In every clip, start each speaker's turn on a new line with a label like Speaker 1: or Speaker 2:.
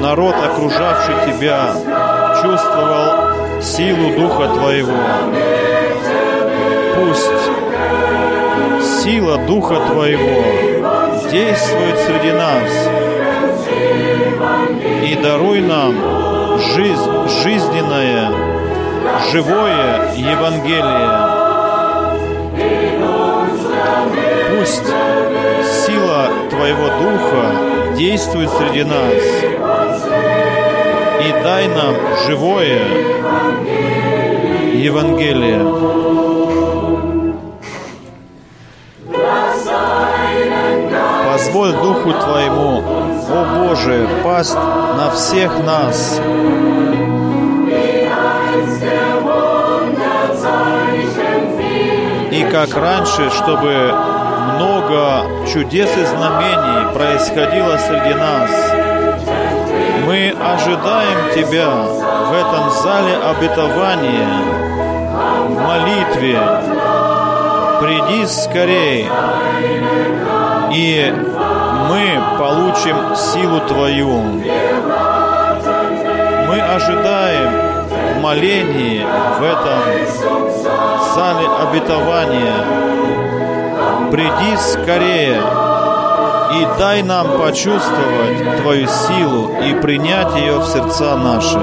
Speaker 1: народ, окружавший Тебя, чувствовал силу Духа Твоего. Пусть сила Духа Твоего действует среди нас и даруй нам жизнь, жизненное, живое Евангелие. Пусть сила Твоего Духа действует среди нас и дай нам живое Евангелие. Позволь Духу Твоему, о Боже, пасть на всех нас. И как раньше, чтобы много чудес и знамений происходило среди нас. Мы ожидаем Тебя в этом зале обетования, в молитве. Приди скорей, и мы получим силу Твою. Мы ожидаем молении в этом зале обетования. Приди скорее и дай нам почувствовать Твою силу и принять ее в сердца наши.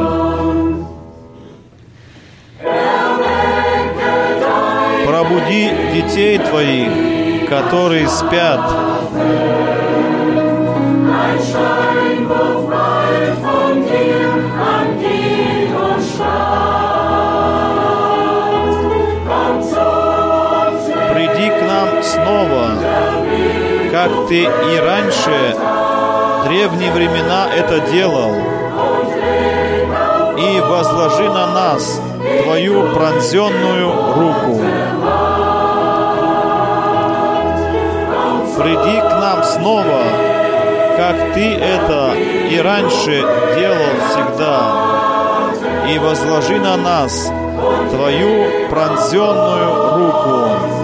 Speaker 1: Пробуди детей Твоих, которые спят. Как Ты и раньше, древние времена это делал, и возложи на нас Твою пронзенную руку. Приди к нам снова, как Ты это и раньше делал всегда, и возложи на нас Твою пронзенную руку.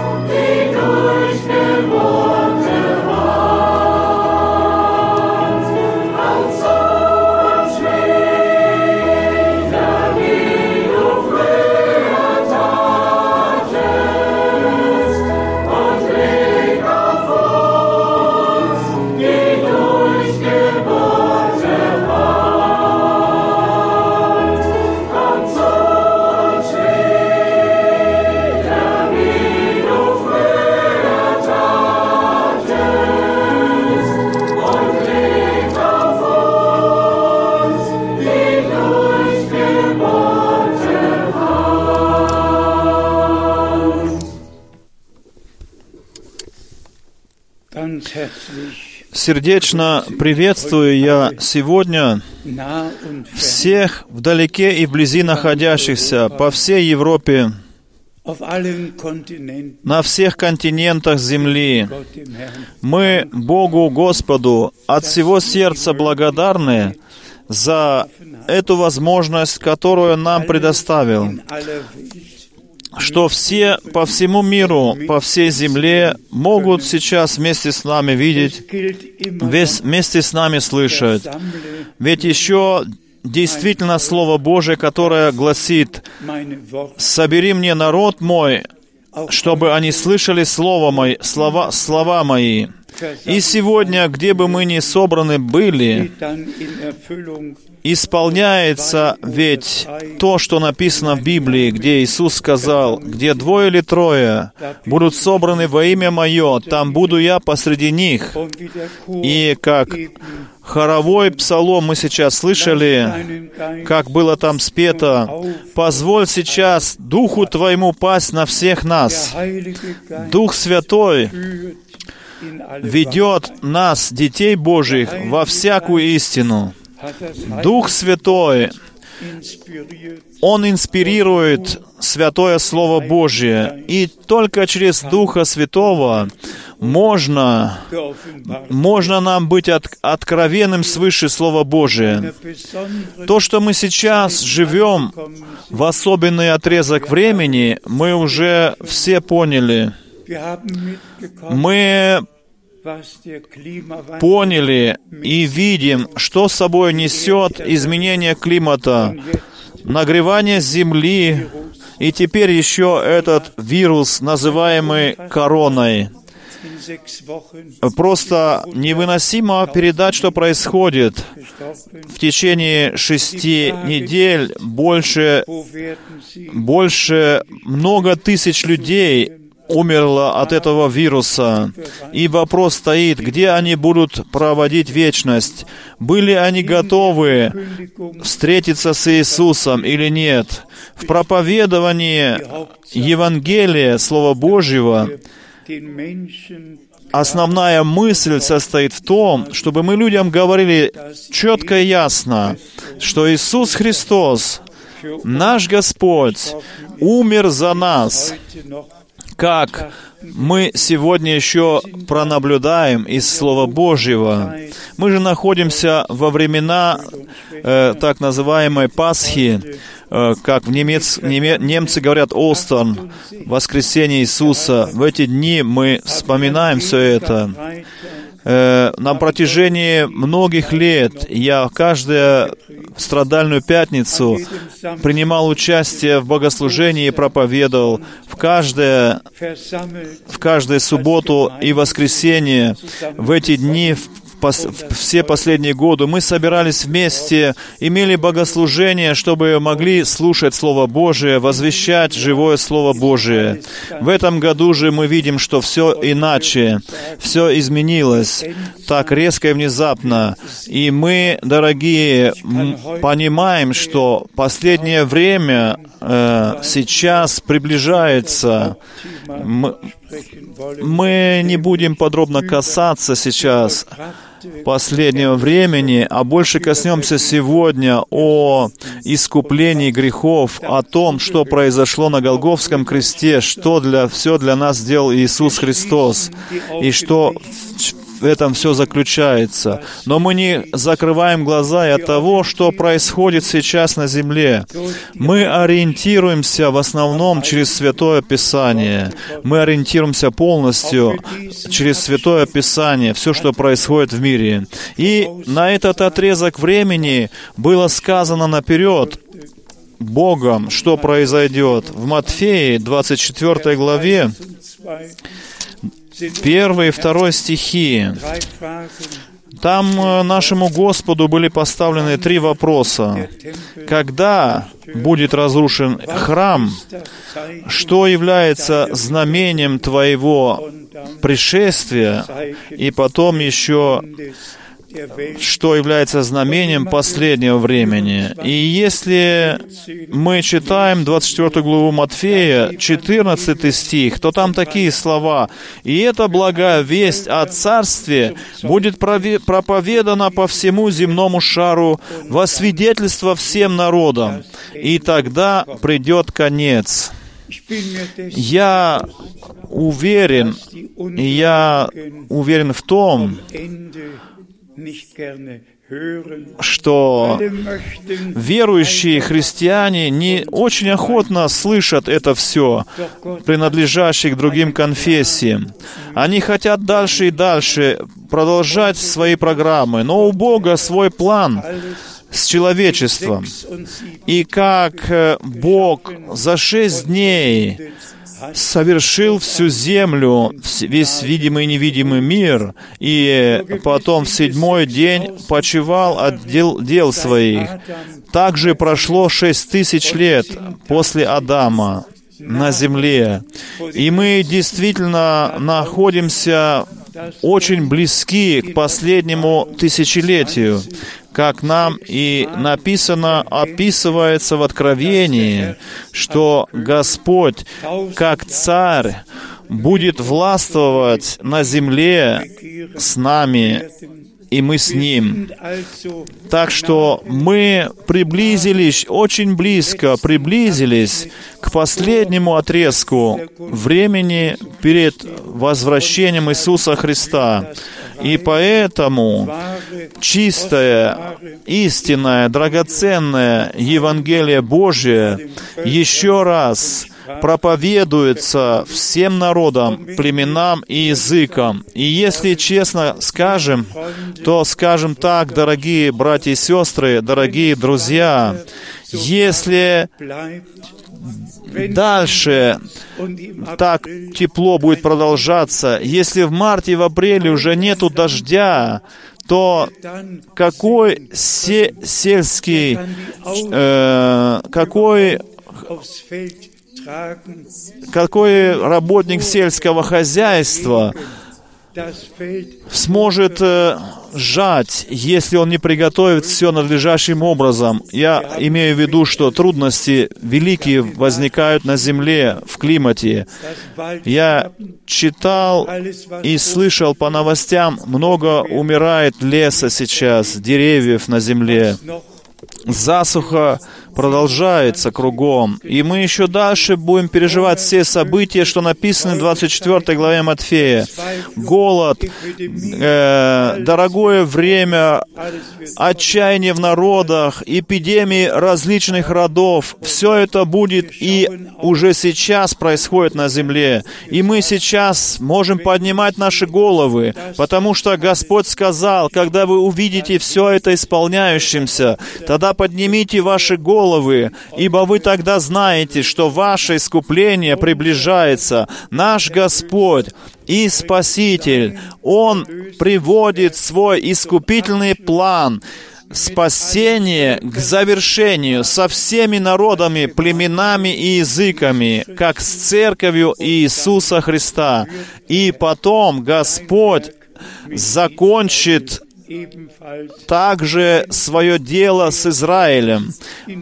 Speaker 1: Сердечно приветствую я сегодня всех вдалеке и вблизи находящихся по всей Европе, на всех континентах Земли. Мы Богу Господу от всего сердца благодарны за эту возможность, которую нам предоставил, что все по всему миру, по всей земле могут сейчас вместе с нами видеть, вместе с нами слышать. Ведь еще действительно Слово Божие, которое гласит, «Собери мне народ мой, чтобы они слышали слово мои, слова, слова мои». И сегодня, где бы мы ни собраны были, исполняется ведь то, что написано в Библии, где Иисус сказал, где двое или трое будут собраны во имя Мое, там буду я посреди них. И как хоровой псалом мы сейчас слышали, как было там спето, «Позволь сейчас Духу Твоему пасть на всех нас». Дух Святой ведет нас, детей Божьих, во всякую истину. Дух Святой, Он инспирирует Святое Слово Божье, и только через Духа Святого можно, можно нам быть от, откровенным свыше Слова Божия. То, что мы сейчас живем в особенный отрезок времени, мы уже все поняли. Мы поняли и видим, что собой несет изменение климата, нагревание Земли, и теперь еще этот вирус, называемый короной. Просто невыносимо передать, что происходит. В течение шести недель больше, больше много тысяч людей умерло от этого вируса. И вопрос стоит, где они будут проводить вечность? Были они готовы встретиться с Иисусом или нет? В проповедовании Евангелия, Слова Божьего, основная мысль состоит в том, чтобы мы людям говорили четко и ясно, что Иисус Христос, наш Господь, умер за нас, как мы сегодня еще пронаблюдаем из Слова Божьего. Мы же находимся во времена э, так называемой Пасхи, э, как в немец, неме, немцы говорят «Остерн», воскресение Иисуса. В эти дни мы вспоминаем все это. Э, на протяжении многих лет я каждую страдальную пятницу принимал участие в богослужении и проповедовал. В каждое, в каждую субботу и воскресенье в эти дни пос, все последние годы мы собирались вместе, имели богослужение, чтобы могли слушать Слово Божие, возвещать живое Слово Божие. В этом году же мы видим, что все иначе, все изменилось так резко и внезапно. И мы, дорогие, понимаем, что последнее время э, сейчас приближается. Мы, мы не будем подробно касаться сейчас последнего времени, а больше коснемся сегодня о искуплении грехов, о том, что произошло на Голговском кресте, что для, все для нас сделал Иисус Христос, и что в этом все заключается. Но мы не закрываем глаза и от того, что происходит сейчас на земле. Мы ориентируемся в основном через Святое Писание. Мы ориентируемся полностью через Святое Писание, все, что происходит в мире. И на этот отрезок времени было сказано наперед, Богом, что произойдет. В Матфеи 24 главе первый и второй стихи. Там э, нашему Господу были поставлены три вопроса. Когда будет разрушен храм? Что является знамением Твоего пришествия? И потом еще что является знамением последнего времени. И если мы читаем 24 главу Матфея, 14 стих, то там такие слова. «И эта благая весть о Царстве будет проповедана по всему земному шару во свидетельство всем народам, и тогда придет конец». Я уверен, я уверен в том, что верующие христиане не очень охотно слышат это все, принадлежащие к другим конфессиям. Они хотят дальше и дальше продолжать свои программы, но у Бога свой план с человечеством. И как э, Бог за шесть дней совершил всю землю, весь видимый и невидимый мир, и потом в седьмой день почивал от дел, дел своих. Также прошло шесть тысяч лет после Адама на земле. И мы действительно находимся очень близки к последнему тысячелетию как нам и написано, описывается в Откровении, что Господь, как Царь, будет властвовать на земле с нами, и мы с Ним. Так что мы приблизились, очень близко приблизились к последнему отрезку времени перед возвращением Иисуса Христа. И поэтому чистое, истинное, драгоценное Евангелие Божие еще раз проповедуется всем народам, племенам и языкам. И если честно скажем, то скажем так, дорогие братья и сестры, дорогие друзья, если дальше так тепло будет продолжаться, если в марте и в апреле уже нету дождя, то какой се сельский, э, какой какой работник сельского хозяйства сможет э, жать, если он не приготовит все надлежащим образом. Я имею в виду, что трудности великие возникают на земле, в климате. Я читал и слышал по новостям, много умирает леса сейчас, деревьев на земле. Засуха продолжается кругом. И мы еще дальше будем переживать все события, что написаны в 24 главе Матфея. Голод, э, дорогое время, отчаяние в народах, эпидемии различных родов. Все это будет и уже сейчас происходит на земле. И мы сейчас можем поднимать наши головы, потому что Господь сказал, когда вы увидите все это исполняющимся, тогда поднимите ваши головы, головы, ибо вы тогда знаете, что ваше искупление приближается. Наш Господь и Спаситель, Он приводит свой искупительный план спасение к завершению со всеми народами, племенами и языками, как с церковью Иисуса Христа. И потом Господь закончит также свое дело с Израилем,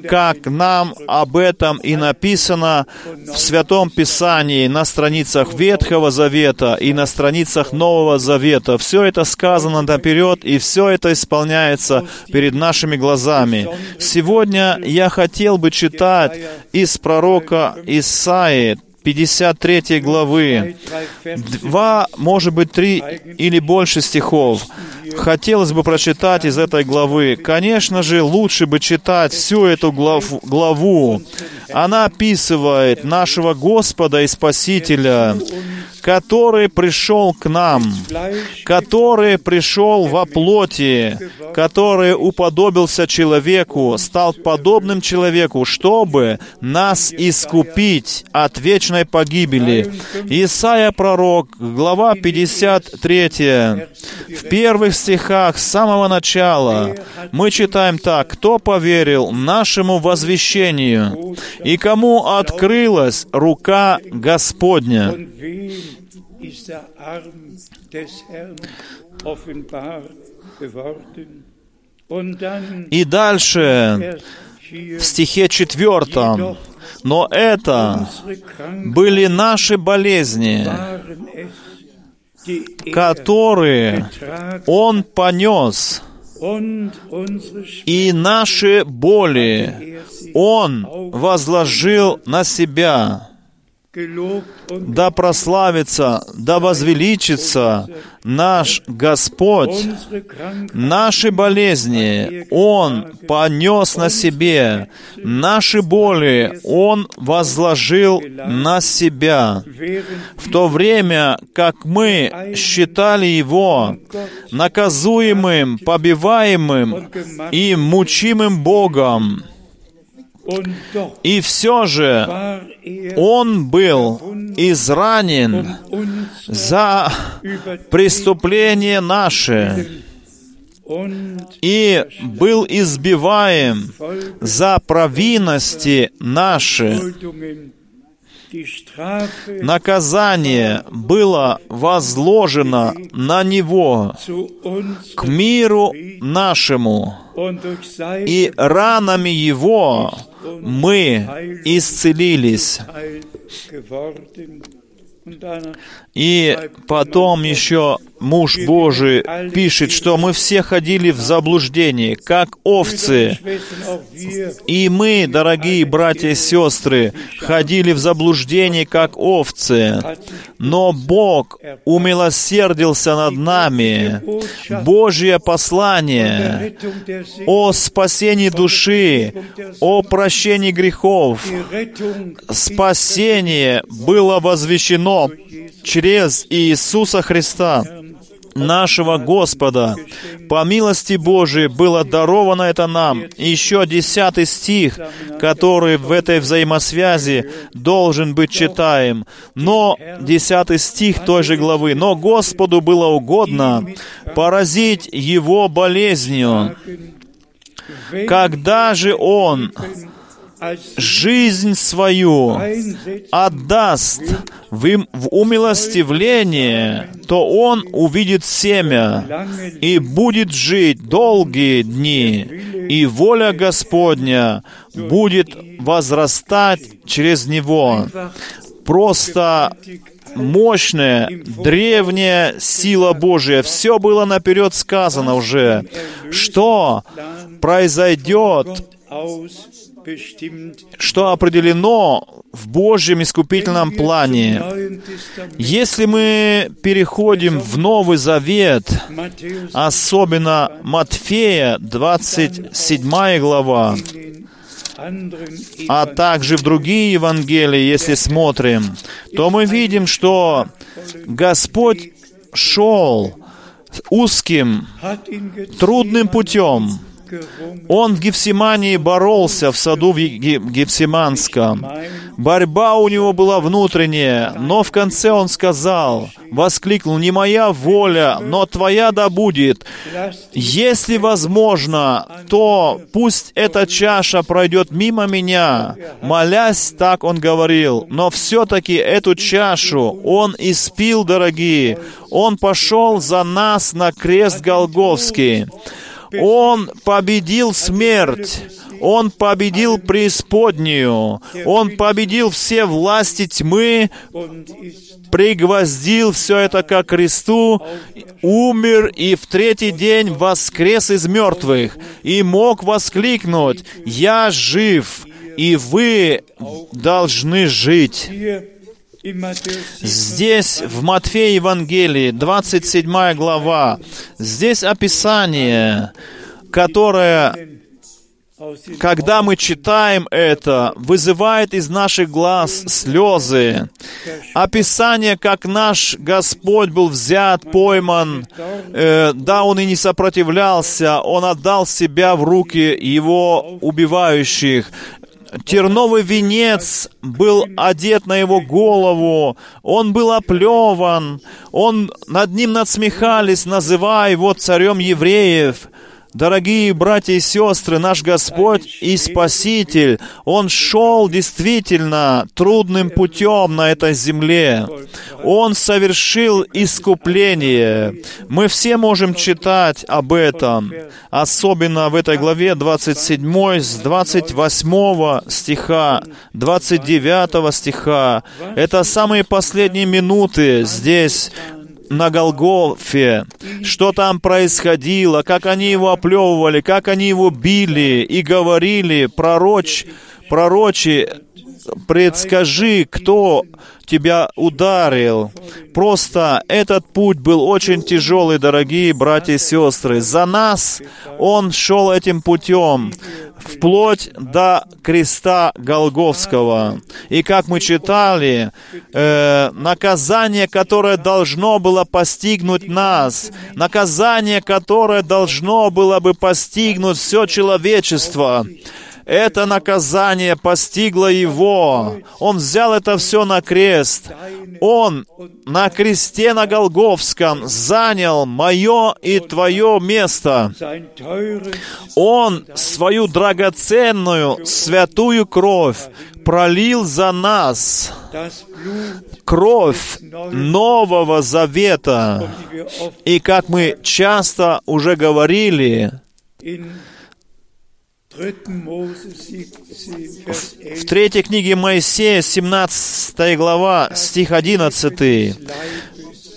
Speaker 1: как нам об этом и написано в Святом Писании на страницах Ветхого Завета и на страницах Нового Завета. Все это сказано наперед, и все это исполняется перед нашими глазами. Сегодня я хотел бы читать из пророка Исаии, 53 главы, два, может быть, три или больше стихов. Хотелось бы прочитать из этой главы. Конечно же, лучше бы читать всю эту главу. главу. Она описывает нашего Господа и Спасителя, который пришел к нам, который пришел во плоти, который уподобился человеку, стал подобным человеку, чтобы нас искупить от вечной погибели. Исайя пророк, глава 53, в первых стихах с самого начала. Мы читаем так, «Кто поверил нашему возвещению, и кому открылась рука Господня?» И дальше, в стихе четвертом, «Но это были наши болезни, которые Он понес, и наши боли Он возложил на себя». Да прославится, да возвеличится наш Господь. Наши болезни Он понес на себе, наши боли Он возложил на себя. В то время, как мы считали Его наказуемым, побиваемым и мучимым Богом, и все же Он был изранен за преступление наше. И был избиваем за провинности наши. Наказание было возложено на Него к миру нашему, и ранами Его мы исцелились. И потом еще муж Божий пишет, что мы все ходили в заблуждение, как овцы. И мы, дорогие братья и сестры, ходили в заблуждение, как овцы. Но Бог умилосердился над нами. Божье послание о спасении души, о прощении грехов, спасение было возвещено через Иисуса Христа, нашего Господа. По милости Божией было даровано это нам. И еще десятый стих, который в этой взаимосвязи должен быть читаем. Но, десятый стих той же главы, «Но Господу было угодно поразить его болезнью, когда же Он жизнь свою отдаст в, им, в умилостивление, то он увидит семя и будет жить долгие дни, и воля Господня будет возрастать через него. Просто мощная, древняя сила Божия. Все было наперед сказано уже, что произойдет что определено в Божьем искупительном плане. Если мы переходим в Новый Завет, особенно Матфея, 27 глава, а также в другие Евангелия, если смотрим, то мы видим, что Господь шел узким, трудным путем, он в Гефсимании боролся в саду в Гефсиманском. Борьба у него была внутренняя, но в конце он сказал, воскликнул, «Не моя воля, но Твоя да будет. Если возможно, то пусть эта чаша пройдет мимо меня». Молясь, так он говорил, но все-таки эту чашу он испил, дорогие. Он пошел за нас на крест Голговский. Он победил смерть. Он победил преисподнюю. Он победил все власти тьмы, пригвоздил все это ко кресту, умер и в третий день воскрес из мертвых и мог воскликнуть, «Я жив, и вы должны жить». Здесь, в Матфея Евангелии, 27 глава, здесь описание, которое, когда мы читаем это, вызывает из наших глаз слезы. Описание, как наш Господь был взят, пойман, э, да, Он и не сопротивлялся, Он отдал себя в руки Его убивающих терновый венец был одет на его голову, он был оплеван, он, над ним надсмехались, называя его царем евреев. Дорогие братья и сестры, наш Господь и Спаситель, Он шел действительно трудным путем на этой земле. Он совершил искупление. Мы все можем читать об этом, особенно в этой главе 27 с 28 стиха, 29 стиха. Это самые последние минуты здесь на Голгофе, что там происходило, как они его оплевывали, как они его били и говорили. Пророч, пророчи предскажи, кто тебя ударил. Просто этот путь был очень тяжелый, дорогие братья и сестры. За нас Он шел этим путем, вплоть до креста Голговского. И как мы читали, э, наказание, которое должно было постигнуть нас, наказание, которое должно было бы постигнуть все человечество, это наказание постигло его. Он взял это все на крест. Он на кресте на Голговском занял мое и твое место. Он свою драгоценную, святую кровь пролил за нас. Кровь Нового Завета. И как мы часто уже говорили, в третьей книге Моисея, 17 глава, стих 11,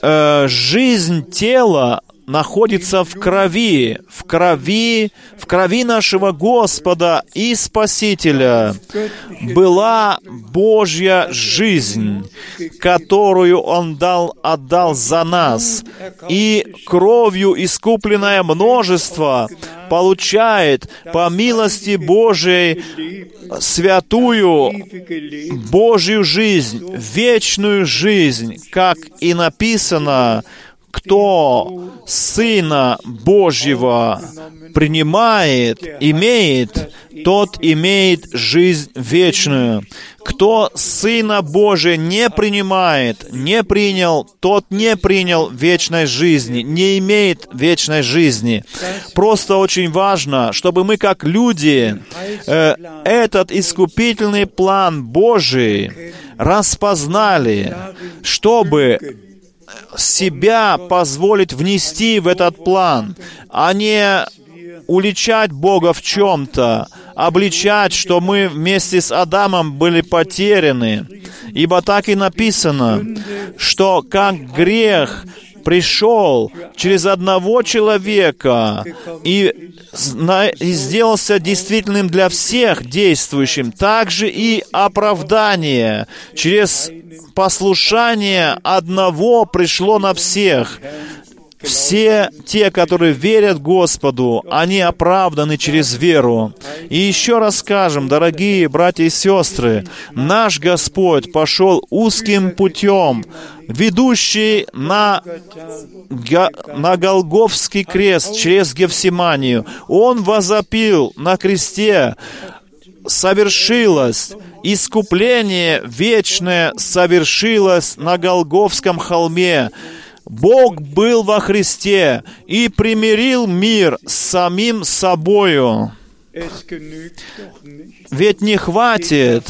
Speaker 1: э, «Жизнь тела находится в крови, в крови, в крови нашего Господа и Спасителя. Была Божья жизнь, которую Он дал, отдал за нас, и кровью искупленное множество получает по милости Божией святую Божью жизнь, вечную жизнь, как и написано кто Сына Божьего принимает, имеет, тот имеет жизнь вечную. Кто Сына Божия не принимает, не принял, тот не принял вечной жизни, не имеет вечной жизни. Просто очень важно, чтобы мы как люди э, этот искупительный план Божий распознали, чтобы себя позволить внести в этот план, а не уличать Бога в чем-то, обличать, что мы вместе с Адамом были потеряны. Ибо так и написано, что как грех пришел через одного человека и, сделался действительным для всех действующим, также и оправдание через послушание одного пришло на всех. Все те, которые верят Господу, они оправданы через веру. И еще раз скажем, дорогие братья и сестры, наш Господь пошел узким путем, ведущий на, на Голговский крест через Гефсиманию. Он возопил на кресте, совершилось, искупление вечное совершилось на Голговском холме. Бог был во Христе и примирил мир с самим собою. Ведь не хватит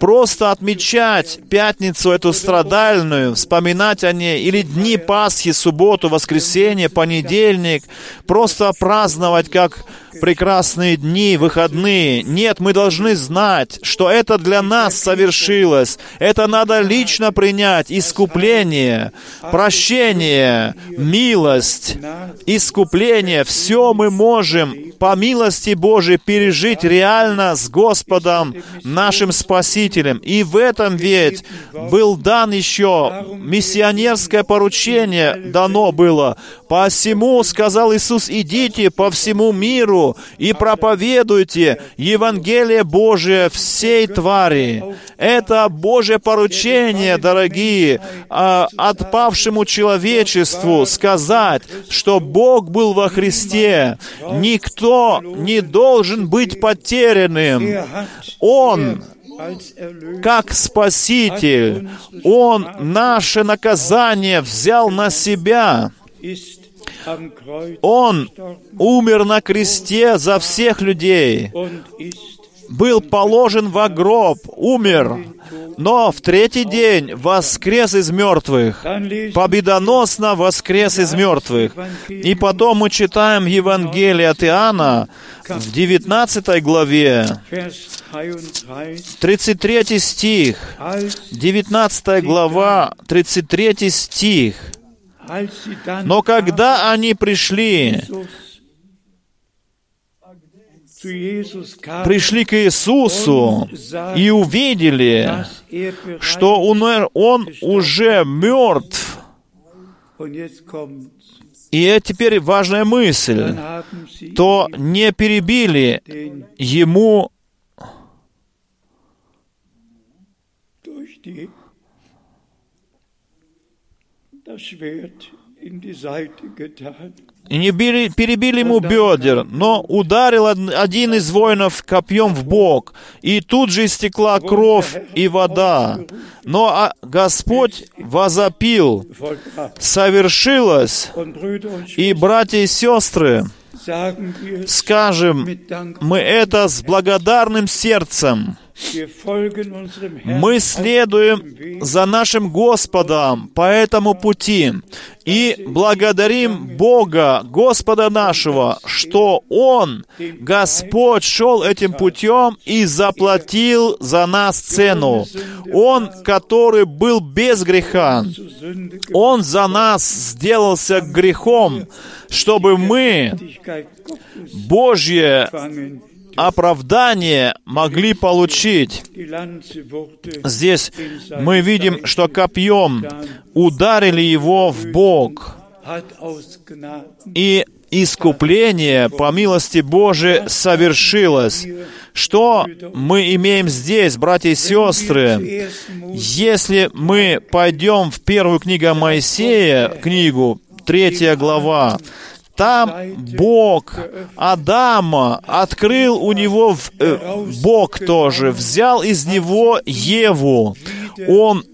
Speaker 1: просто отмечать пятницу эту страдальную, вспоминать о ней, или дни Пасхи, субботу, воскресенье, понедельник, просто праздновать как прекрасные дни, выходные. Нет, мы должны знать, что это для нас совершилось. Это надо лично принять. Искупление, прощение, милость, искупление. Все мы можем по милости Божией пережить реально с Господом, нашим Спасителем. И в этом ведь был дан еще миссионерское поручение дано было. Посему, сказал Иисус, идите по всему миру и проповедуйте Евангелие Божие всей твари. Это Божье поручение, дорогие, а, отпавшему человечеству сказать, что Бог был во Христе. Никто не должен быть потерянным. Он как Спаситель, Он наше наказание взял на себя. Он умер на кресте за всех людей, был положен в гроб, умер, но в третий день воскрес из мертвых, победоносно воскрес из мертвых. И потом мы читаем Евангелие от Иоанна в 19 главе, 33 стих, 19 глава, 33 стих. Но когда они пришли пришли к Иисусу и увидели, что Он уже мертв. И теперь важная мысль, то не перебили ему das Schwert in die Seite getan и не били, перебили ему бедер, но ударил один из воинов копьем в бок, и тут же истекла кровь и вода. Но а, Господь возопил, совершилось, и братья и сестры, скажем мы это с благодарным сердцем, мы следуем за нашим Господом по этому пути и благодарим Бога, Господа нашего, что Он, Господь, шел этим путем и заплатил за нас цену. Он, который был без греха, Он за нас сделался грехом, чтобы мы Божье оправдание могли получить. Здесь мы видим, что копьем ударили его в бок. И искупление по милости Божией совершилось. Что мы имеем здесь, братья и сестры? Если мы пойдем в первую книгу Моисея, книгу, третья глава, там Бог Адама открыл у него в, э, Бог тоже, взял из него Еву. Он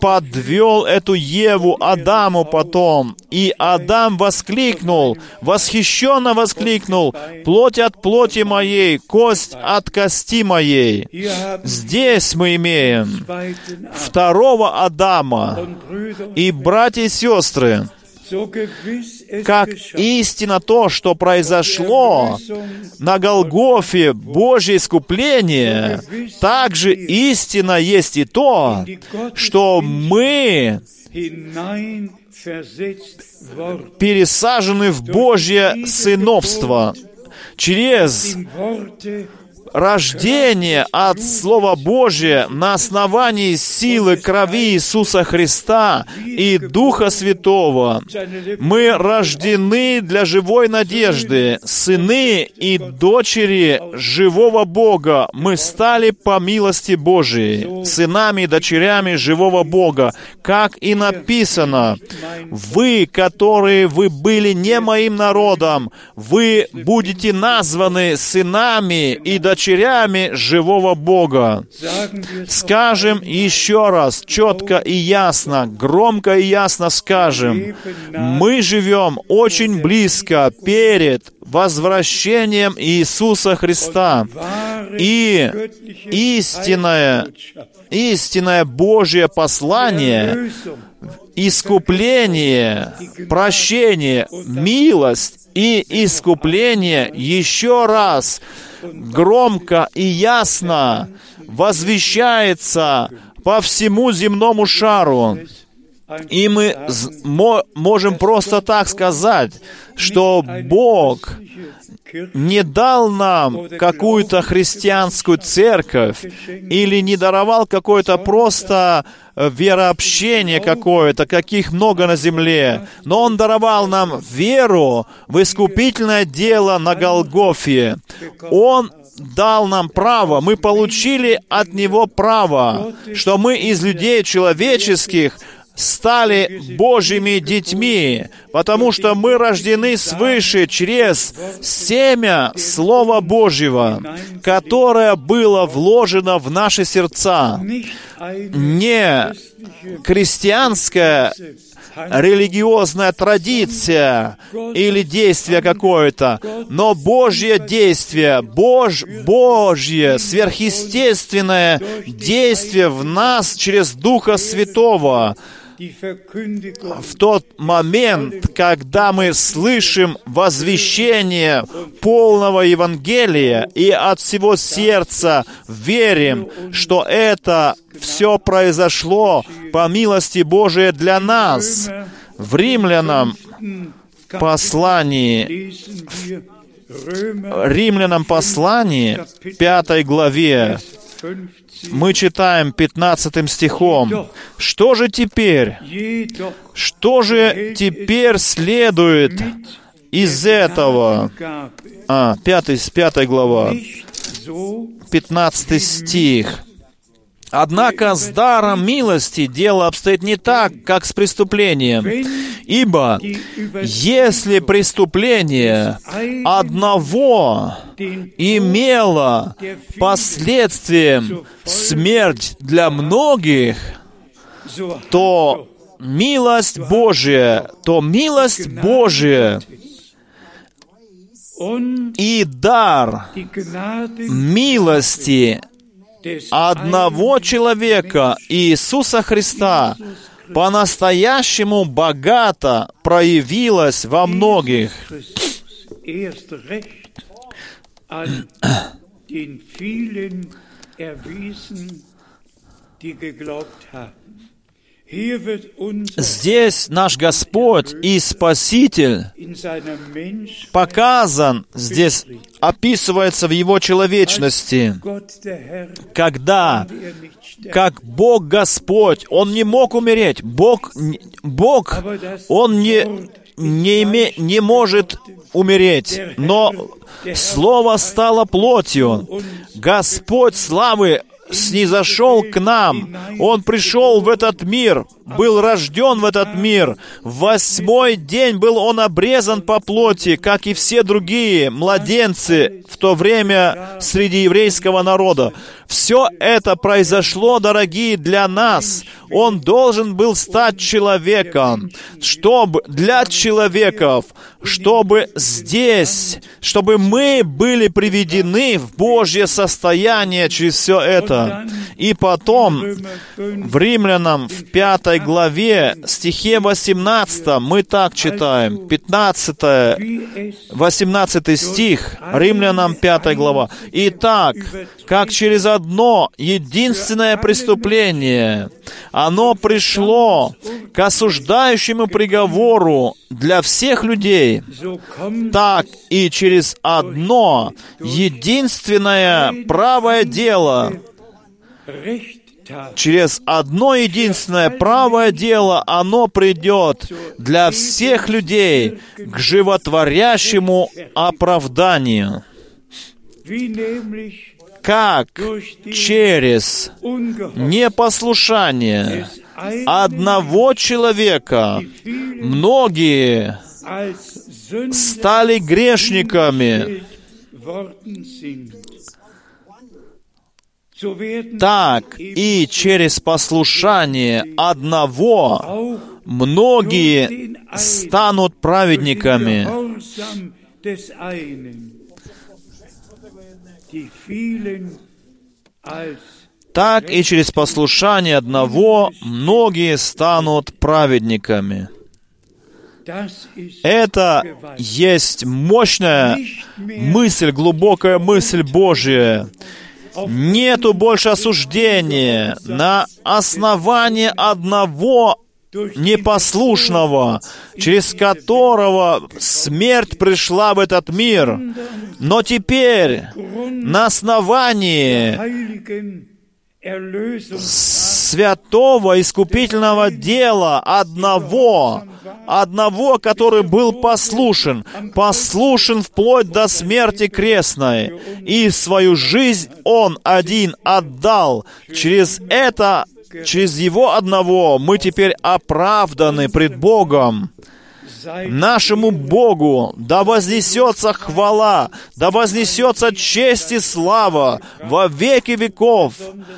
Speaker 1: подвел эту Еву Адаму потом. И Адам воскликнул, восхищенно воскликнул, «Плоть от плоти моей, кость от кости моей». Здесь мы имеем второго Адама. И, братья и сестры, как истина то, что произошло на Голгофе, Божье искупление, также истина есть и то, что мы пересажены в Божье сыновство через рождение от Слова Божия на основании силы крови Иисуса Христа и Духа Святого. Мы рождены для живой надежды, сыны и дочери живого Бога. Мы стали по милости Божией, сынами и дочерями живого Бога, как и написано, «Вы, которые вы были не моим народом, вы будете названы сынами и дочерями дочерями живого Бога. Скажем еще раз, четко и ясно, громко и ясно скажем, мы живем очень близко перед возвращением Иисуса Христа. И истинное, истинное Божье послание, искупление, прощение, милость и искупление еще раз громко и ясно возвещается по всему земному шару. И мы можем просто так сказать, что Бог не дал нам какую-то христианскую церковь или не даровал какое-то просто э, верообщение какое-то, каких много на земле, но Он даровал нам веру в искупительное дело на Голгофе. Он дал нам право, мы получили от Него право, что мы из людей человеческих стали Божьими детьми, потому что мы рождены свыше через семя Слова Божьего, которое было вложено в наши сердца. Не крестьянское религиозная традиция или действие какое-то, но Божье действие, Бож, Божье, сверхъестественное действие в нас через Духа Святого, в тот момент, когда мы слышим возвещение полного Евангелия и от всего сердца верим, что это все произошло по милости Божией для нас. В Римлянам послании Римлянам послании, 5 главе, мы читаем 15 стихом, «Что же теперь? Что же теперь следует из этого?» А, 5, 5 глава, 15 стих. Однако с даром милости дело обстоит не так, как с преступлением. Ибо если преступление одного имело последствием смерть для многих, то милость Божия, то милость Божия и дар милости одного человека, Иисуса Христа, по-настоящему богато проявилась во многих. Здесь наш Господь и Спаситель показан, здесь описывается в Его человечности, когда, как Бог Господь, Он не мог умереть. Бог, Бог Он не, не, име, не может умереть, но Слово стало плотью. Господь славы снизошел к нам. Он пришел в этот мир, был рожден в этот мир. В восьмой день был он обрезан по плоти, как и все другие младенцы в то время среди еврейского народа. Все это произошло, дорогие, для нас. Он должен был стать человеком, чтобы для человеков, чтобы здесь, чтобы мы были приведены в Божье состояние через все это. И потом в Римлянам в пятой главе, стихе 18, мы так читаем, 15, 18 стих, Римлянам 5 глава. «Итак, как через одно единственное преступление оно пришло к осуждающему приговору для всех людей, так и через одно единственное правое дело. Через одно единственное правое дело оно придет для всех людей к животворящему оправданию. Как через непослушание одного человека многие стали грешниками, так и через послушание одного многие станут праведниками так и через послушание одного многие станут праведниками. Это есть мощная мысль, глубокая мысль Божья. Нету больше осуждения на основании одного непослушного, через которого смерть пришла в этот мир. Но теперь на основании святого искупительного дела одного, одного, который был послушен, послушен вплоть до смерти крестной, и свою жизнь он один отдал. Через это через Его одного мы теперь оправданы пред Богом. Нашему Богу да вознесется хвала, да вознесется честь и слава во веки веков.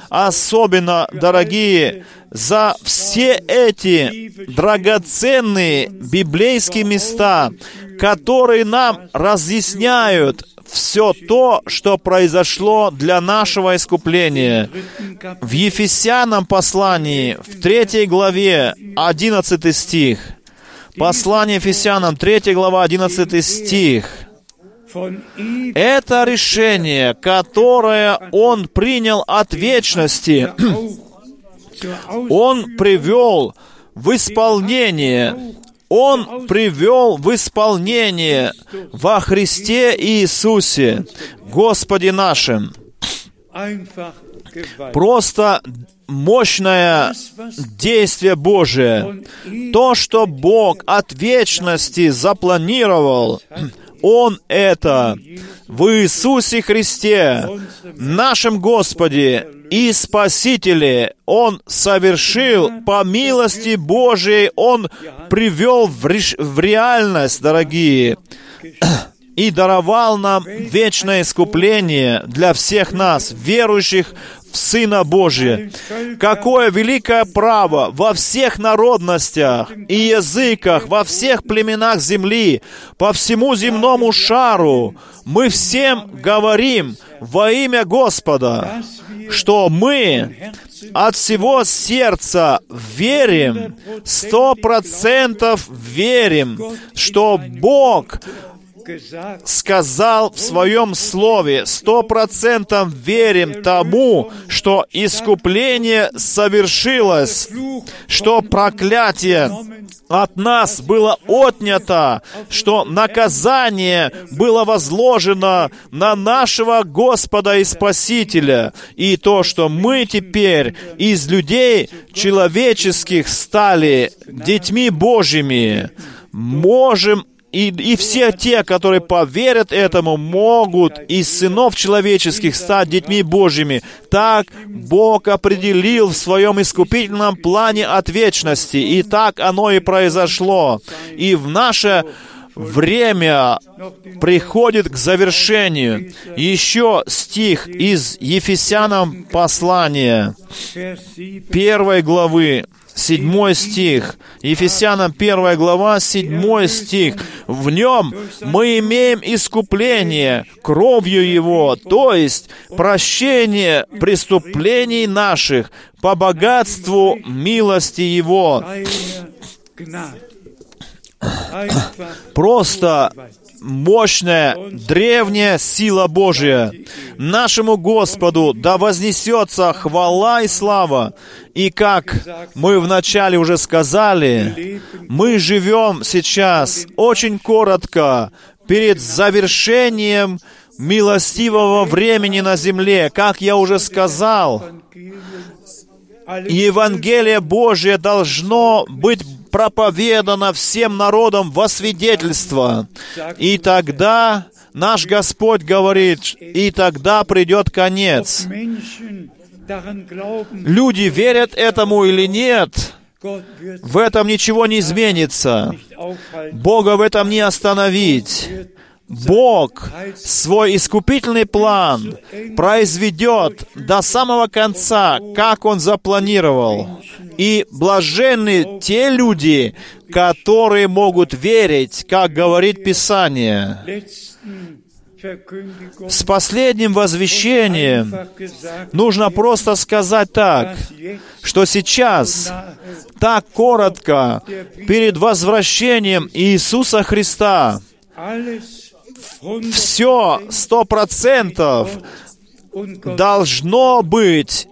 Speaker 1: Особенно, дорогие, за все эти драгоценные библейские места, которые нам разъясняют все то, что произошло для нашего искупления. В Ефесянам послании, в третьей главе, 11 стих, послание Ефесянам, 3 глава, 11 стих, это решение, которое Он принял от вечности, Он привел в исполнение. Он привел в исполнение во Христе Иисусе, Господе нашим. Просто мощное действие Божие. То, что Бог от вечности запланировал, Он это в Иисусе Христе, нашем Господе и Спасителе, Он совершил по милости Божией, Он привел в, в реальность, дорогие, и даровал нам вечное искупление для всех нас, верующих в Сына Божия. Какое великое право во всех народностях и языках, во всех племенах земли, по всему земному шару мы всем говорим во имя Господа, что мы от всего сердца верим, сто процентов верим, что Бог сказал в своем слове, сто процентов верим тому, что искупление совершилось, что проклятие от нас было отнято, что наказание было возложено на нашего Господа и Спасителя, и то, что мы теперь из людей человеческих стали детьми Божьими, можем и, и все те, которые поверят этому, могут из сынов человеческих стать детьми Божьими. Так Бог определил в своем искупительном плане от вечности. И так оно и произошло. И в наше время приходит к завершению. Еще стих из Ефесянам послания, первой главы, седьмой стих. Ефесянам первая глава, седьмой стих. В нем мы имеем искупление кровью Его, то есть прощение преступлений наших по богатству милости Его. Просто мощная, древняя сила Божия. Нашему Господу да вознесется хвала и слава. И как мы вначале уже сказали, мы живем сейчас очень коротко перед завершением милостивого времени на земле. Как я уже сказал, Евангелие Божие должно быть проповедано всем народам во свидетельство. И тогда наш Господь говорит, и тогда придет конец. Люди верят этому или нет, в этом ничего не изменится. Бога в этом не остановить. Бог свой искупительный план произведет до самого конца, как Он запланировал. И блаженны те люди, которые могут верить, как говорит Писание. С последним возвещением нужно просто сказать так, что сейчас, так коротко, перед возвращением Иисуса Христа, все сто процентов должно быть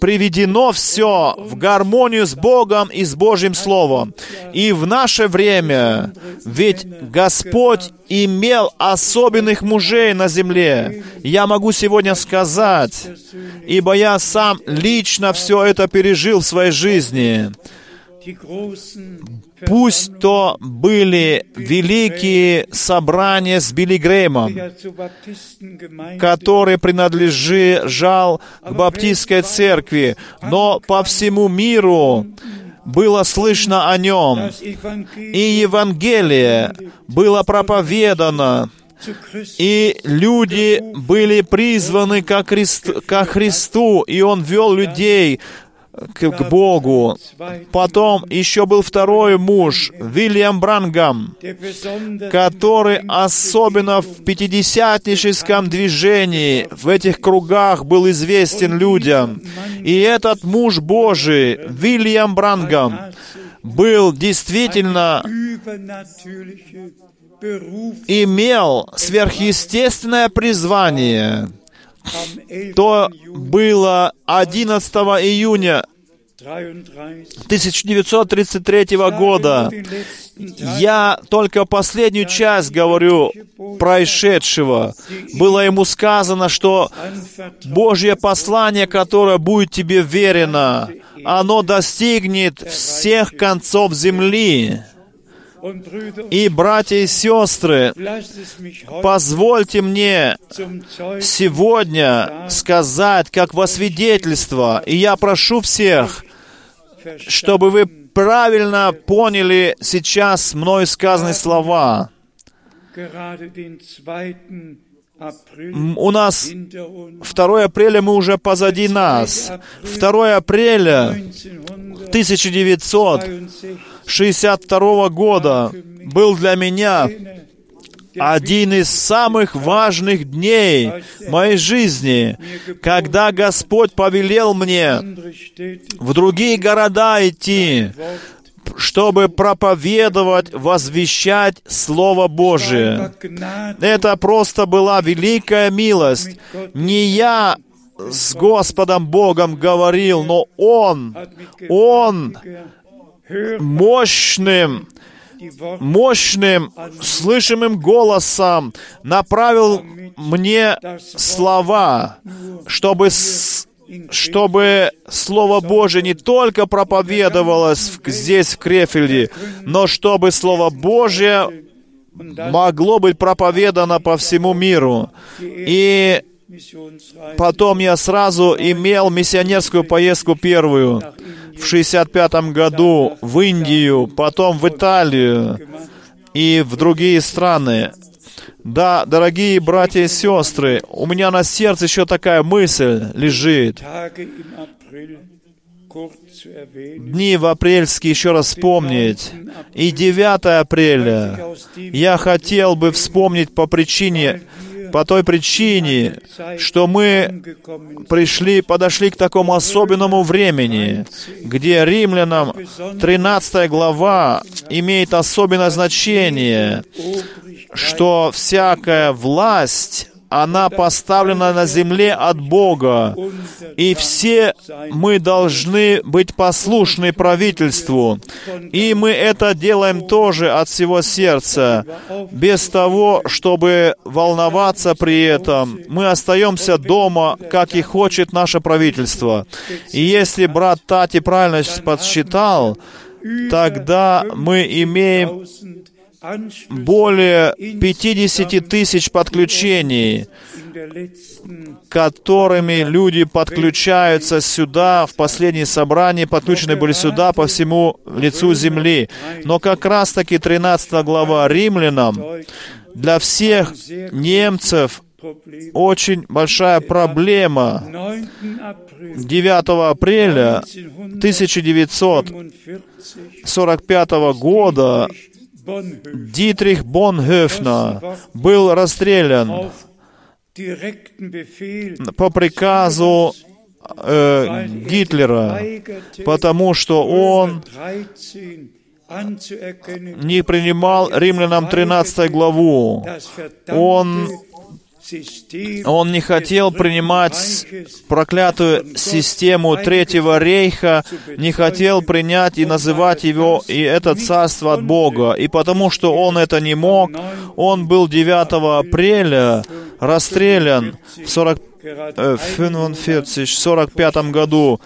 Speaker 1: приведено все в гармонию с Богом и с Божьим Словом. И в наше время, ведь Господь имел особенных мужей на земле. Я могу сегодня сказать, ибо я сам лично все это пережил в своей жизни. Пусть то были великие собрания с Билли Греймом, который принадлежал к Баптистской церкви, но по всему миру было слышно о нем, и Евангелие было проповедано, и люди были призваны ко, Христ, ко Христу, и Он вел людей к, к Богу. Потом еще был второй муж, Вильям Брангам, который особенно в пятидесятническом движении, в этих кругах был известен людям. И этот муж Божий, Вильям Брангам, был действительно имел сверхъестественное призвание, то было 11 июня 1933 года. Я только последнюю часть говорю происшедшего. Было ему сказано, что Божье послание, которое будет тебе верено, оно достигнет всех концов земли. И, братья и сестры, позвольте мне сегодня сказать, как во свидетельство, и я прошу всех, чтобы вы правильно поняли сейчас мной сказанные слова. У нас 2 апреля мы уже позади нас. 2 апреля 1962 года был для меня один из самых важных дней моей жизни, когда Господь повелел мне в другие города идти, чтобы проповедовать, возвещать Слово Божие. Это просто была великая милость. Не я с Господом Богом говорил, но Он, Он мощным, мощным, слышимым голосом направил мне слова, чтобы чтобы Слово Божие не только проповедовалось здесь, в Крефельде, но чтобы Слово Божие могло быть проповедано по всему миру. И потом я сразу имел миссионерскую поездку первую в 65 году в Индию, потом в Италию и в другие страны. Да, дорогие братья и сестры, у меня на сердце еще такая мысль лежит. Дни в апрельские еще раз вспомнить. И 9 апреля я хотел бы вспомнить по причине, по той причине, что мы пришли, подошли к такому особенному времени, где римлянам 13 глава имеет особенное значение, что всякая власть она поставлена на земле от Бога, и все мы должны быть послушны правительству. И мы это делаем тоже от всего сердца, без того, чтобы волноваться при этом. Мы остаемся дома, как и хочет наше правительство. И если брат Тати правильно подсчитал, тогда мы имеем более 50 тысяч подключений, которыми люди подключаются сюда, в последние собрания, подключены были сюда по всему лицу земли. Но как раз-таки 13 глава римлянам для всех немцев очень большая проблема. 9 апреля 1945 года Дитрих Бонхёфна был расстрелян по приказу э, Гитлера, потому что он не принимал римлянам 13 главу. Он он не хотел принимать проклятую систему Третьего рейха, не хотел принять и называть его и это царство от Бога. И потому что он это не мог, он был 9 апреля расстрелян в 40, э, 45, 45 году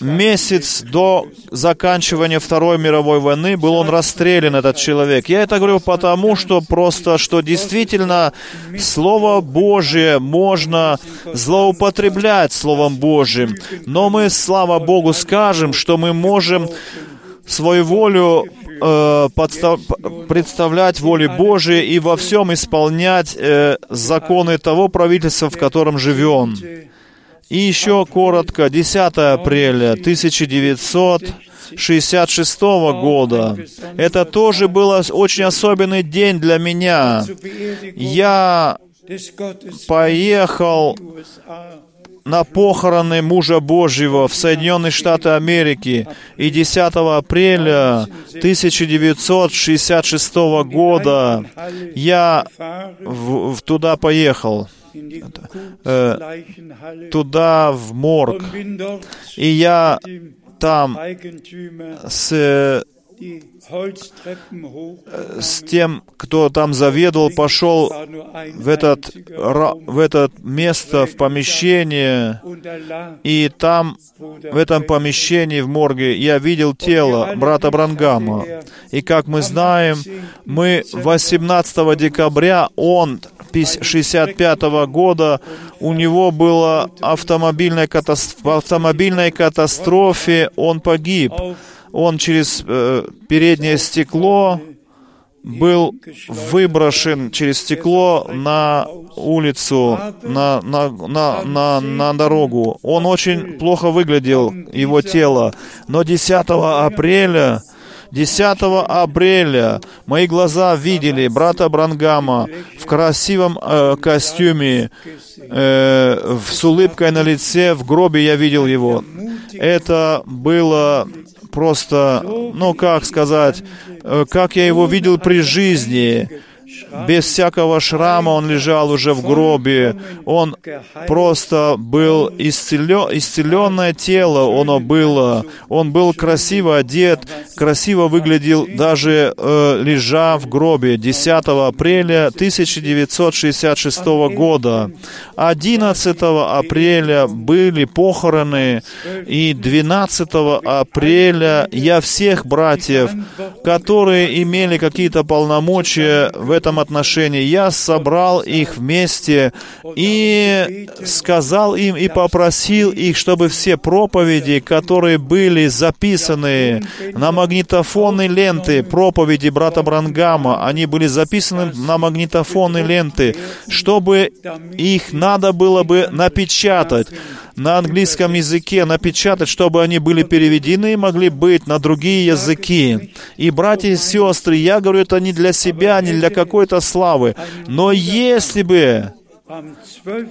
Speaker 1: месяц до заканчивания Второй мировой войны был он расстрелян, этот человек. Я это говорю потому, что просто, что действительно Слово Божие можно злоупотреблять Словом Божьим. Но мы, слава Богу, скажем, что мы можем свою волю э, подстав, представлять воле Божией и во всем исполнять э, законы того правительства, в котором живем. И еще коротко, 10 апреля 1966 года. Это тоже был очень особенный день для меня. Я поехал на похороны мужа Божьего в Соединенные Штаты Америки. И 10 апреля 1966 года я в, в туда поехал э, туда, в морг. И я там с с тем, кто там заведовал, пошел в этот, в это место, в помещение, и там, в этом помещении, в морге, я видел тело брата Брангама. И как мы знаем, мы 18 декабря, он 65 года, у него было автомобильная катастрофа, в автомобильной катастрофе он погиб он через э, переднее стекло был выброшен через стекло на улицу, на, на, на, на, на дорогу. Он очень плохо выглядел, его тело. Но 10 апреля 10 апреля мои глаза видели брата Брангама в красивом э, костюме, э, с улыбкой на лице, в гробе я видел его. Это было просто, ну как сказать, э, как я его видел при жизни, без всякого шрама он лежал уже в гробе. Он просто был исцелен, исцеленное тело, оно было. Он был красиво одет, красиво выглядел даже э, лежа в гробе 10 апреля 1966 года. 11 апреля были похороны, и 12 апреля я всех братьев, которые имели какие-то полномочия в этом отношении. Я собрал их вместе и сказал им и попросил их, чтобы все проповеди, которые были записаны на магнитофонные ленты, проповеди брата Брангама, они были записаны на магнитофонные ленты, чтобы их надо было бы напечатать на английском языке напечатать, чтобы они были переведены и могли быть на другие языки. И, братья и сестры, я говорю это не для себя, не для какой-то славы, но если бы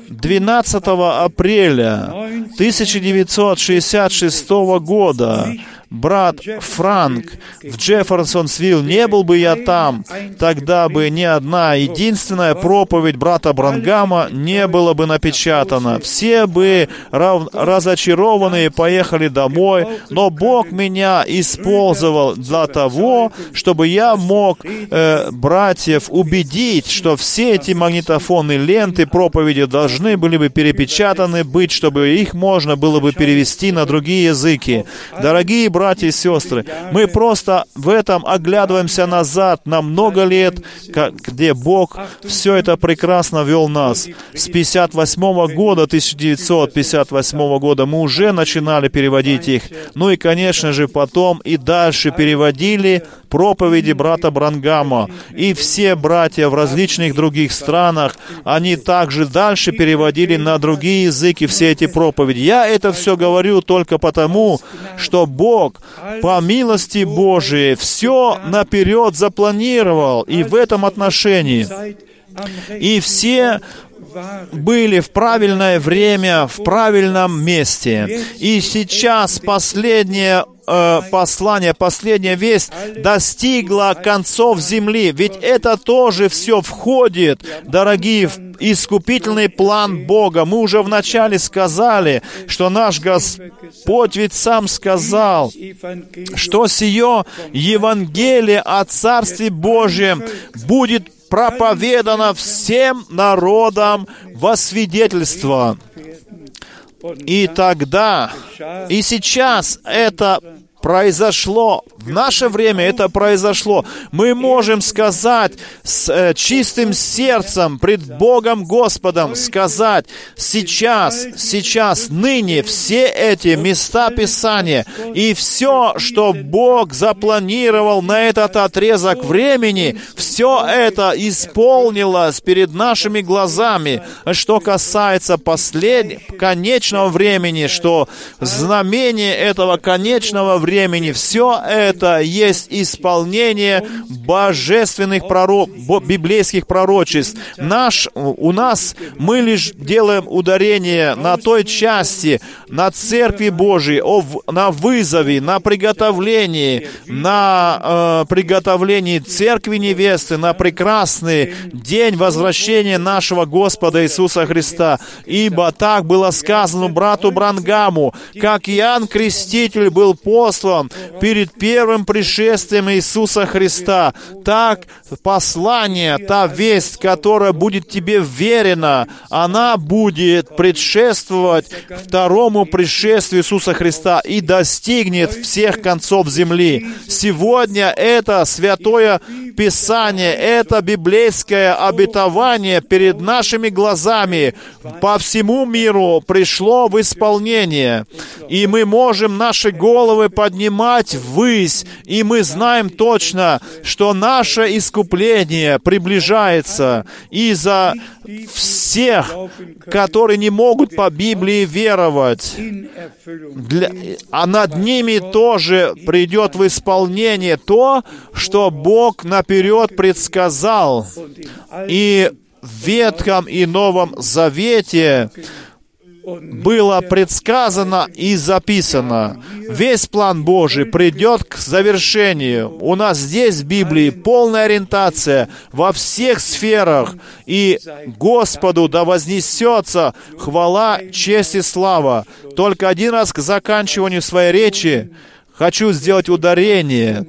Speaker 1: 12 апреля 1966 года брат Франк в Джефферсонсвилл, не был бы я там, тогда бы ни одна единственная проповедь брата Брангама не была бы напечатана. Все бы разочарованные поехали домой, но Бог меня использовал для того, чтобы я мог э, братьев убедить, что все эти магнитофонные ленты проповеди должны были бы перепечатаны быть, чтобы их можно было бы перевести на другие языки. Дорогие братья и сестры, мы просто в этом оглядываемся назад на много лет, где Бог все это прекрасно вел нас. С 58 года, 1958 года, мы уже начинали переводить их. Ну и, конечно же, потом и дальше переводили проповеди брата Брангама. И все братья в различных других странах, они также дальше переводили на другие языки все эти проповеди. Я это все говорю только потому, что Бог по милости Божией все наперед запланировал и в этом отношении. И все были в правильное время, в правильном месте. И сейчас последнее э, послание, последняя весть достигла концов земли. Ведь это тоже все входит, дорогие, в искупительный план Бога. Мы уже вначале сказали, что наш Господь ведь сам сказал, что сие Евангелие о Царстве Божьем будет проповедано всем народам во свидетельство. И тогда, и сейчас это произошло, в наше время это произошло. Мы можем сказать с э, чистым сердцем пред Богом Господом, сказать, сейчас, сейчас, ныне все эти места Писания и все, что Бог запланировал на этот отрезок времени, все это исполнилось перед нашими глазами. Что касается последнего, конечного времени, что знамение этого конечного времени, все это это есть исполнение божественных пророк, библейских пророчеств. Наш, у нас мы лишь делаем ударение на той части, на Церкви Божией, о, на вызове, на приготовлении, на э, приготовлении Церкви невесты, на прекрасный день возвращения нашего Господа Иисуса Христа. Ибо так было сказано брату Брангаму, как Иоанн Креститель был послан перед первым пришествием Иисуса Христа, так послание, та весть, которая будет тебе верена, она будет предшествовать второму пришествию Иисуса Христа и достигнет всех концов земли. Сегодня это святое Писание, это библейское обетование перед нашими глазами по всему миру пришло в исполнение. И мы можем наши головы поднимать ввысь, и мы знаем точно, что наше искупление приближается. И за всех, которые не могут по Библии веровать, для, а над ними тоже придет в исполнение то, что Бог наперед предсказал. И в Ветхом и Новом Завете было предсказано и записано. Весь план Божий придет к завершению. У нас здесь в Библии полная ориентация во всех сферах. И Господу да вознесется хвала, честь и слава. Только один раз к заканчиванию своей речи хочу сделать ударение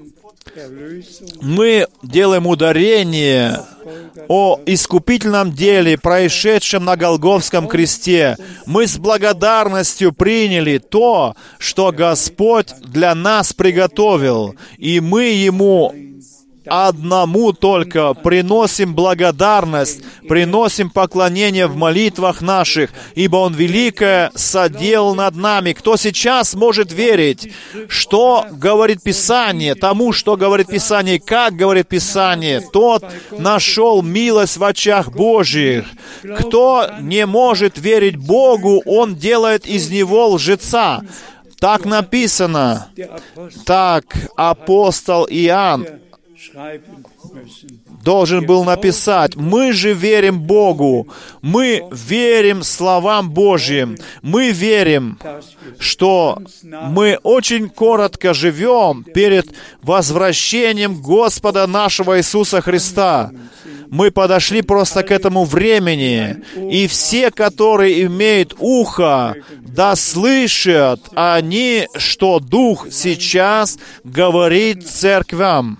Speaker 1: мы делаем ударение о искупительном деле, происшедшем на Голговском кресте. Мы с благодарностью приняли то, что Господь для нас приготовил, и мы Ему одному только приносим благодарность, приносим поклонение в молитвах наших, ибо Он великое соделал над нами. Кто сейчас может верить, что говорит Писание, тому, что говорит Писание, как говорит Писание, тот нашел милость в очах Божьих. Кто не может верить Богу, он делает из него лжеца. Так написано. Так апостол Иоанн schreiben должен был написать, мы же верим Богу, мы верим словам Божьим, мы верим, что мы очень коротко живем перед возвращением Господа нашего Иисуса Христа. Мы подошли просто к этому времени, и все, которые имеют ухо, да слышат они, что Дух сейчас говорит церквям.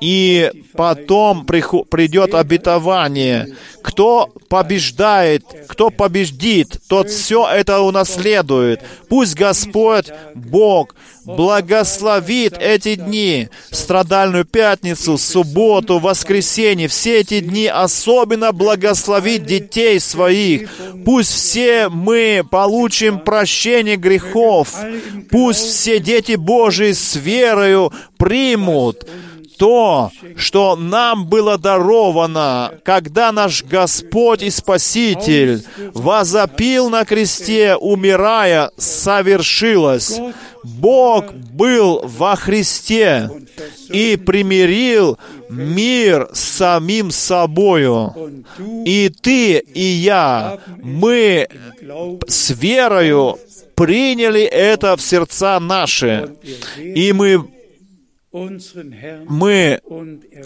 Speaker 1: И потом придет обетование. Кто побеждает, кто побеждит, тот все это унаследует. Пусть Господь, Бог, благословит эти дни, страдальную пятницу, субботу, воскресенье, все эти дни особенно благословит детей своих. Пусть все мы получим прощение грехов. Пусть все дети Божии с верою примут то, что нам было даровано, когда наш Господь и Спаситель возопил на кресте, умирая, совершилось. Бог был во Христе и примирил мир с самим собою. И ты, и я, мы с верою приняли это в сердца наши, и мы мы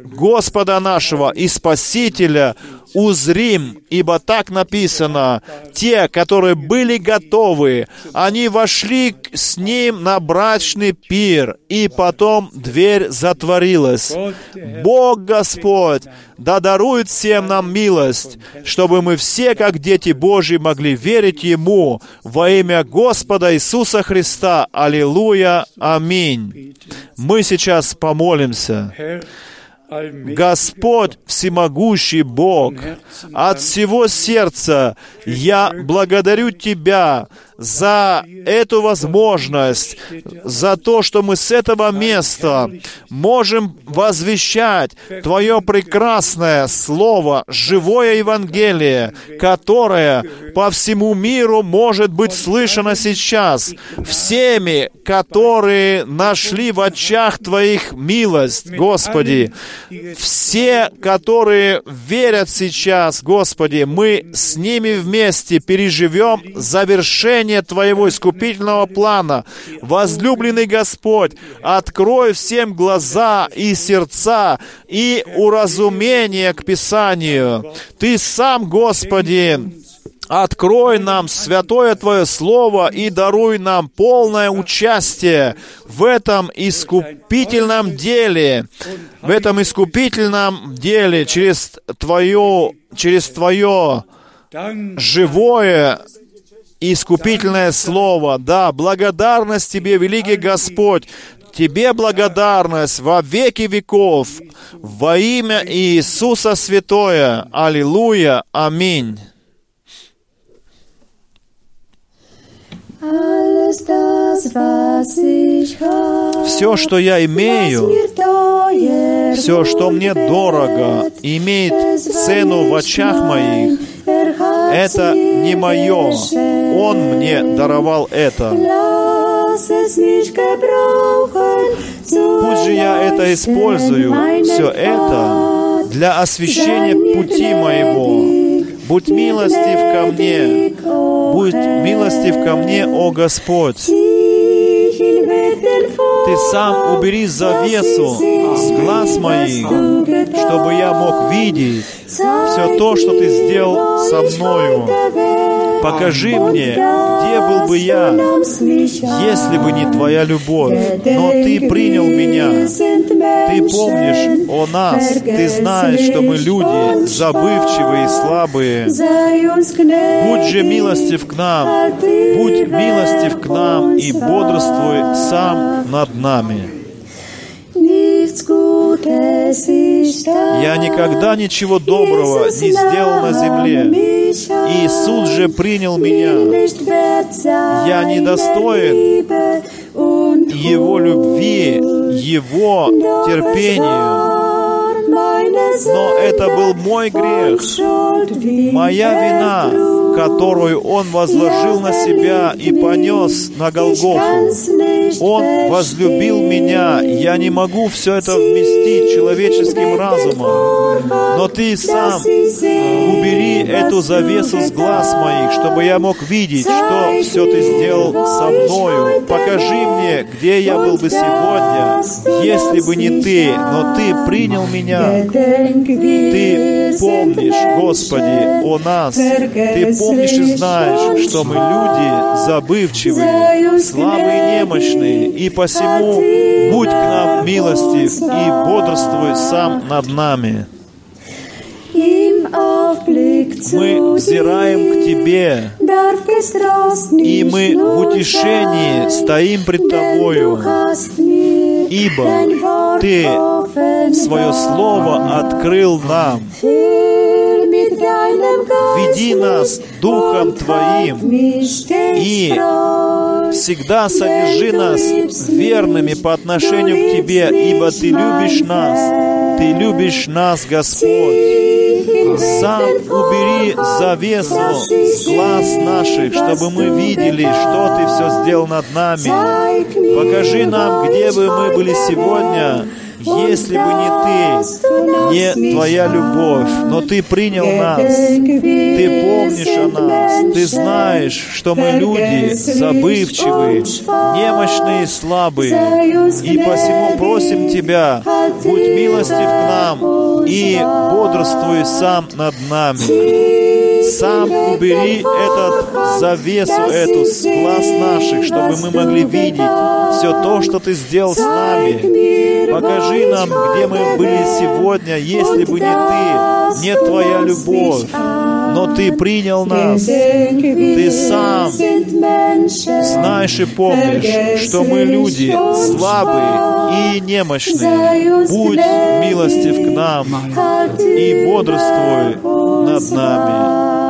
Speaker 1: Господа нашего и Спасителя узрим, ибо так написано, те, которые были готовы, они вошли с Ним на брачный пир, и потом дверь затворилась. Бог Господь да дарует всем нам милость, чтобы мы все, как дети Божьи, могли верить Ему во имя Господа Иисуса Христа. Аллилуйя. Аминь. Мы сейчас помолимся. Господь всемогущий Бог, от всего сердца я благодарю Тебя за эту возможность, за то, что мы с этого места можем возвещать Твое прекрасное Слово, живое Евангелие, которое по всему миру может быть слышано сейчас всеми, которые нашли в очах Твоих милость, Господи. Все, которые верят сейчас, Господи, мы с ними вместе переживем завершение Твоего искупительного плана. Возлюбленный Господь, открой всем глаза и сердца и уразумение к Писанию. Ты сам, Господи, Открой нам святое Твое Слово и даруй нам полное участие в этом искупительном деле, в этом искупительном деле через Твое, через Твое живое искупительное Слово. Да, благодарность Тебе, великий Господь, Тебе благодарность во веки веков, во имя Иисуса Святое. Аллилуйя. Аминь. Все, что я имею, все, что мне дорого, имеет цену в очах моих, это не мое. Он мне даровал это. Пусть же я это использую, все это для освящения пути моего. Будь милостив ко мне, будь милостив ко мне, о Господь. Ты сам убери завесу с глаз моих, чтобы я мог видеть все то, что Ты сделал со мною. Покажи мне, где был бы я, если бы не Твоя любовь, но Ты принял меня. Ты помнишь о нас, Ты знаешь, что мы люди, забывчивые и слабые. Будь же милостив к нам, будь милостив к нам и бодрствуй сам над нами. Я никогда ничего доброго не сделал на земле. Иисус же принял меня. Я недостоин Его любви, Его терпению. Но это был мой грех, моя вина, которую Он возложил на себя и понес на Голгофу. Он возлюбил меня. Я не могу все это вместить человеческим разумом. Но Ты сам убери эту завесу с глаз моих, чтобы я мог видеть, что все Ты сделал со мною. Покажи мне, где я был бы сегодня, если бы не Ты, но Ты принял меня. Ты помнишь, Господи, о нас. Ты помнишь и знаешь, что мы люди забывчивые, слабые, немощные, и посему будь к нам милостив и бодрствуй сам над нами. Мы взираем к Тебе, и мы в утешении стоим пред Тобою, ибо Ты свое Слово открыл нам. Веди нас Духом Твоим. и всегда содержи нас верными по отношению к Тебе, ибо Ты любишь нас. Ты любишь нас, Господь. Сам убери завесу с глаз наших, чтобы мы видели, что Ты все сделал над нами. Покажи нам, где бы мы были сегодня, если бы не Ты, не Твоя любовь, но Ты принял нас, Ты помнишь о нас, Ты знаешь, что мы люди забывчивые, немощные и слабые, и посему просим Тебя, будь милостив к нам и бодрствуй сам над нами сам убери этот завесу эту с глаз наших, чтобы мы могли видеть все то, что Ты сделал с нами. Покажи нам, где мы были сегодня, если бы не Ты, не Твоя любовь. Но Ты принял нас. Ты сам знаешь и помнишь, что мы люди слабые и немощные. Будь милостив к нам и бодрствуй над нами.